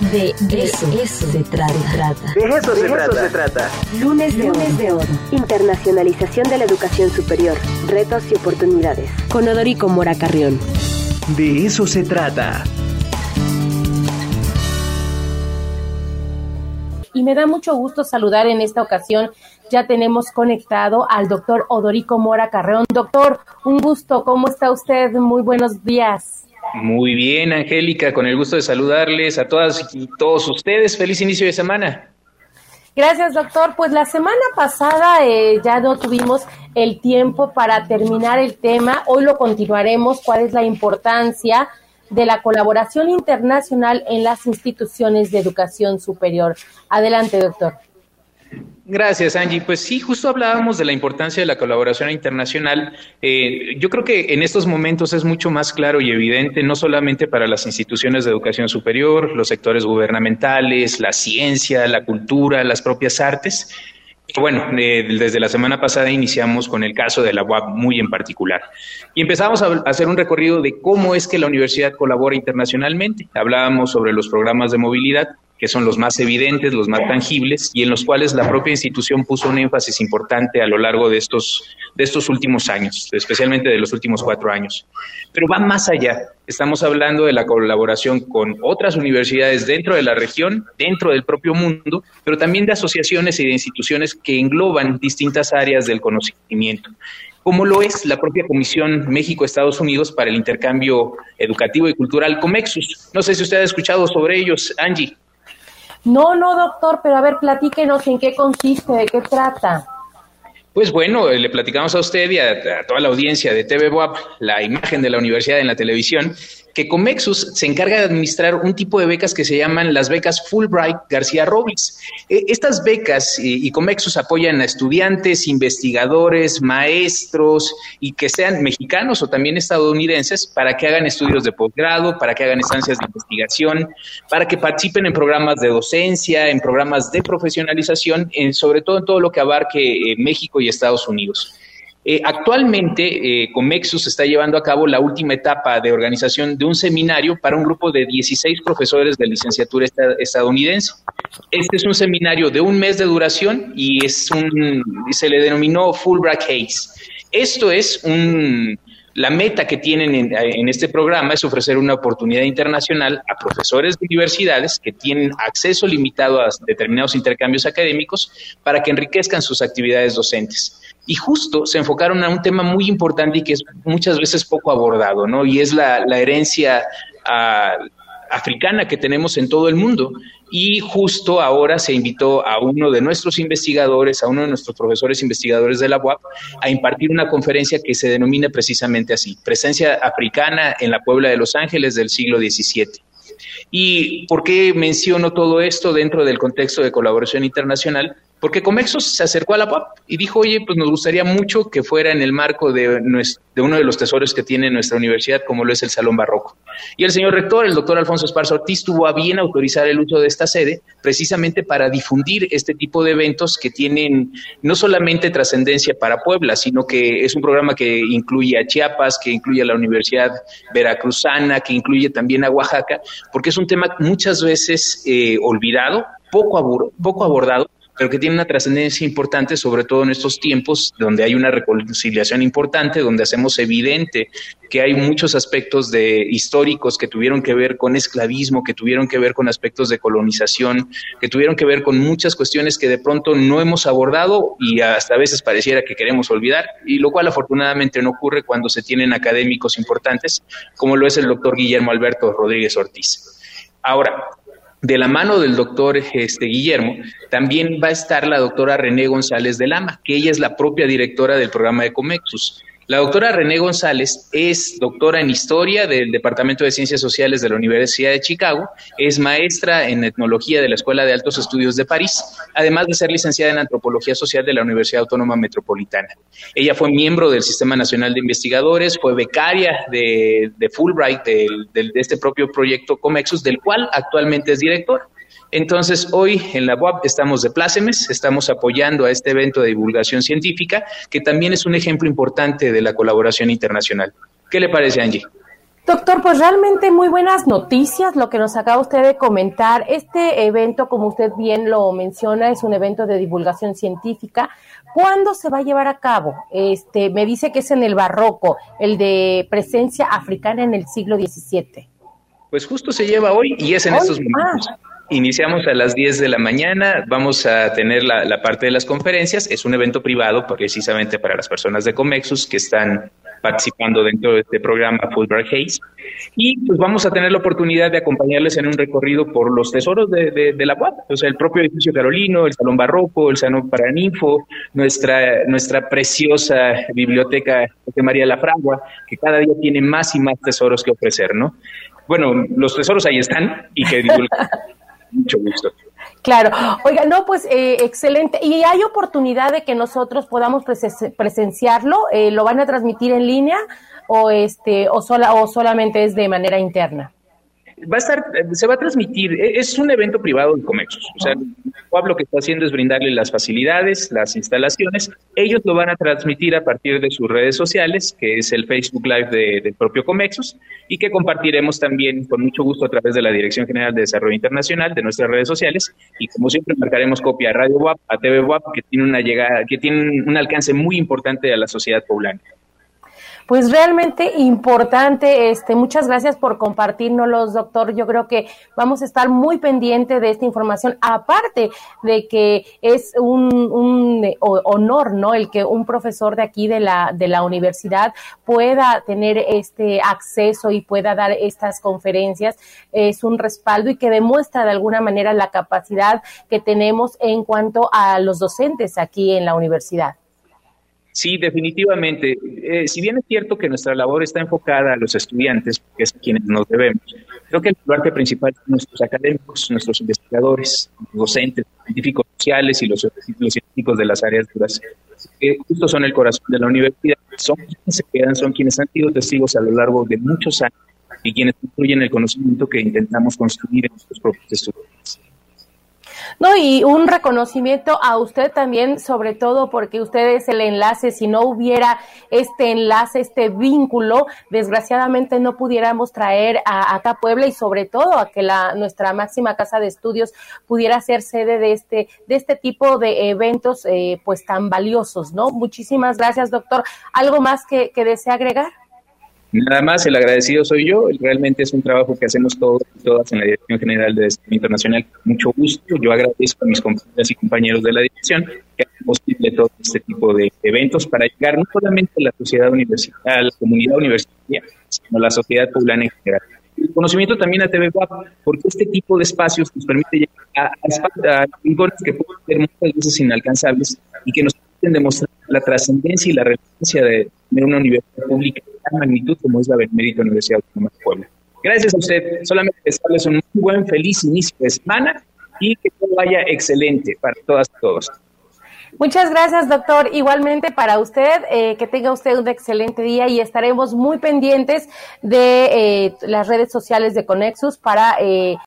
De, eso, se trata. De eso, se, trata. Lunes de, Lunes de oro. Internacionalización de la educación superior. Retos y oportunidades. Con Odorico Mora Carrión. De eso se trata. Y me da mucho gusto saludar en esta ocasión. Ya tenemos conectado al doctor Odorico Mora Carreón. Doctor, un gusto. ¿Cómo está usted? Muy buenos días. Muy bien, Angélica, con el gusto de saludarles a todas y todos ustedes. Feliz inicio de semana. Gracias, doctor. Pues la semana pasada eh, ya no tuvimos el tiempo para terminar el tema. Hoy lo continuaremos. ¿Cuál es la importancia de la colaboración internacional en las instituciones de educación superior? Adelante, doctor. Gracias, Angie. Pues sí, justo hablábamos de la importancia de la colaboración internacional. Eh, yo creo que en estos momentos es mucho más claro y evidente, no solamente para las instituciones de educación superior, los sectores gubernamentales, la ciencia, la cultura, las propias artes. Bueno, eh, desde la semana pasada iniciamos con el caso de la UAP muy en particular y empezamos a hacer un recorrido de cómo es que la universidad colabora internacionalmente. Hablábamos sobre los programas de movilidad, que son los más evidentes, los más tangibles y en los cuales la propia institución puso un énfasis importante a lo largo de estos, de estos últimos años, especialmente de los últimos cuatro años. Pero va más allá. Estamos hablando de la colaboración con otras universidades dentro de la región, dentro del propio mundo, pero también de asociaciones y de instituciones que engloban distintas áreas del conocimiento como lo es la propia Comisión México-Estados Unidos para el Intercambio Educativo y Cultural COMEXUS. No sé si usted ha escuchado sobre ellos, Angie. No, no, doctor, pero a ver, platíquenos en qué consiste, de qué trata. Pues bueno, eh, le platicamos a usted y a, toda la audiencia de TV la imagen de la universidad en la televisión que Comexus se encarga de administrar un tipo de becas que se llaman las becas Fulbright García Robles. E, estas becas y, Comexus apoyan a estudiantes, investigadores, maestros y que sean mexicanos o también estadounidenses para que hagan estudios de posgrado, para que hagan estancias de investigación, para que participen en programas de docencia, en programas de profesionalización, en, sobre todo en todo lo que abarque eh, México y Estados Unidos. Eh, actualmente, eh, Comexus está llevando a cabo la última etapa de organización de un seminario para un grupo de 16 profesores de licenciatura estadounidense. Este es un seminario de un mes de duración y es un, se le denominó Fulbright Case. Esto es un, la meta que tienen en, en, este programa es ofrecer una oportunidad internacional a profesores de universidades que tienen acceso limitado a determinados intercambios académicos para que enriquezcan sus actividades docentes y justo se enfocaron a un tema muy importante y que es muchas veces poco abordado, ¿no? Y es la, herencia ah, africana que tenemos en todo el mundo. Y justo ahora se invitó a uno de nuestros investigadores, a uno de nuestros profesores investigadores de la UAP, a impartir una conferencia que se denomina precisamente así, Presencia Africana en la Puebla de Los Ángeles del siglo XVII. ¿Y por qué menciono todo esto dentro del contexto de colaboración internacional? Porque Comexos se acercó a la PAP y dijo, oye, pues nos gustaría mucho que fuera en el marco de, uno de los tesoros que tiene nuestra universidad, como lo es el Salón Barroco. Y el señor rector, el doctor Alfonso Esparza Ortiz, tuvo a bien autorizar el uso de esta sede precisamente para difundir este tipo de eventos que tienen no solamente trascendencia para Puebla, sino que es un programa que incluye a Chiapas, que incluye a la Universidad Veracruzana, que incluye también a Oaxaca, porque es un tema muchas veces eh, olvidado, poco, poco abordado, pero que tiene una trascendencia importante, sobre todo en estos tiempos donde hay una reconciliación importante, donde hacemos evidente que hay muchos aspectos de históricos que tuvieron que ver con esclavismo, que tuvieron que ver con aspectos de colonización, que tuvieron que ver con muchas cuestiones que de pronto no hemos abordado y hasta a veces pareciera que queremos olvidar, y lo cual afortunadamente no ocurre cuando se tienen académicos importantes, como lo es el doctor Guillermo Alberto Rodríguez Ortiz. Ahora, de la mano del doctor este, Guillermo, también va a estar la doctora René González de Lama, que ella es la propia directora del programa de Comexus. La doctora René González es doctora en historia del Departamento de Ciencias Sociales de la Universidad de Chicago, es maestra en etnología de la Escuela de Altos Estudios de París, además de ser licenciada en antropología social de la Universidad Autónoma Metropolitana. Ella fue miembro del Sistema Nacional de Investigadores, fue becaria de, Fulbright de este propio proyecto Comexus, del cual actualmente es director. Entonces, hoy en la UAP estamos de plácemes, estamos apoyando a este evento de divulgación científica, que también es un ejemplo importante de la colaboración internacional. ¿Qué le parece, Angie? Doctor, pues realmente muy buenas noticias lo que nos acaba usted de comentar. Este evento, como usted bien lo menciona, es un evento de divulgación científica. ¿Cuándo se va a llevar a cabo? Este, me dice que es en el barroco, el de presencia africana en el siglo XVII. Pues justo se lleva hoy y es en estos momentos. Iniciamos a las 10 de la mañana, vamos a tener la, parte de las conferencias, es un evento privado precisamente para las personas de Comexus que están participando dentro de este programa Fulbright Hayes. Y pues vamos a tener la oportunidad de acompañarles en un recorrido por los tesoros de la UAP, o sea, el propio edificio carolino, el Salón Barroco, el Salón Paraninfo, nuestra, nuestra preciosa biblioteca de María La Fragua, que cada día tiene más y más tesoros que ofrecer, ¿no? Bueno, los tesoros ahí están y que divulgan. Mucho gusto. Claro, oiga, no, pues eh, excelente. ¿Y hay oportunidad de que nosotros podamos presenciarlo? Eh, ¿Lo van a transmitir en línea o este o sola o solamente es de manera interna? Va a estar, se va a transmitir, e, es un evento privado de Comexus. O sea, lo que está haciendo es brindarle las facilidades, las instalaciones. Ellos lo van a transmitir a partir de sus redes sociales, que es el Facebook Live de, del propio Comexus, y que compartiremos también con mucho gusto a través de la Dirección General de Desarrollo Internacional de nuestras redes sociales. Y como siempre, marcaremos copia a Radio WAP, a TV WAP, que tiene una llegada, que tiene un alcance muy importante a la sociedad poblana pues realmente importante. Este, muchas gracias por compartirnos, doctor. Yo creo que vamos a estar muy pendiente de esta información, aparte de que es un, un honor, ¿no? El que un profesor de aquí de la, de la universidad pueda tener este acceso y pueda dar estas conferencias. Es un respaldo y que demuestra de alguna manera la capacidad que tenemos en cuanto a los docentes aquí en la universidad. Sí, definitivamente. Eh, si bien es cierto que nuestra labor está enfocada a los estudiantes, que es a quienes nos debemos, creo que el parte principal son nuestros académicos, nuestros investigadores, docentes, científicos sociales y los, los científicos de las áreas duras, que justo son el corazón de la universidad, son quienes se quedan, son quienes han sido testigos a lo largo de muchos años y quienes construyen el conocimiento que intentamos construir en nuestros propios estudiantes. No, y un reconocimiento a usted también, sobre todo porque usted es el enlace. Si no hubiera este enlace, este vínculo, desgraciadamente no pudiéramos traer a, acá Puebla y sobre todo a que la, nuestra máxima casa de estudios pudiera ser sede de este, de este tipo de eventos eh, pues tan valiosos, ¿no? Muchísimas gracias, doctor. ¿Algo más que, que desea agregar? Nada más, el agradecido soy yo. Realmente es un trabajo que hacemos todos y todas en la Dirección General de Desarrollo Internacional. Mucho gusto. Yo agradezco a mis compañeras y compañeros de la dirección que hacen posible todo este tipo de eventos para llegar no solamente a la sociedad universitaria, a la comunidad universitaria, sino a la sociedad poblana en general. El conocimiento también a TV porque este tipo de espacios nos permite llegar a, a, a que pueden ser muchas veces inalcanzables y que nos permiten demostrar la trascendencia y la relevancia de, de una universidad pública magnitud como es la Benemérita Universidad Autónoma de Puebla. Gracias a usted. Solamente desearles un muy buen, feliz inicio de semana y que todo vaya excelente para todas y todos. Muchas gracias, doctor. Igualmente para usted, eh, que tenga usted un excelente día y estaremos muy pendientes de eh, las redes sociales de Conexus para eh,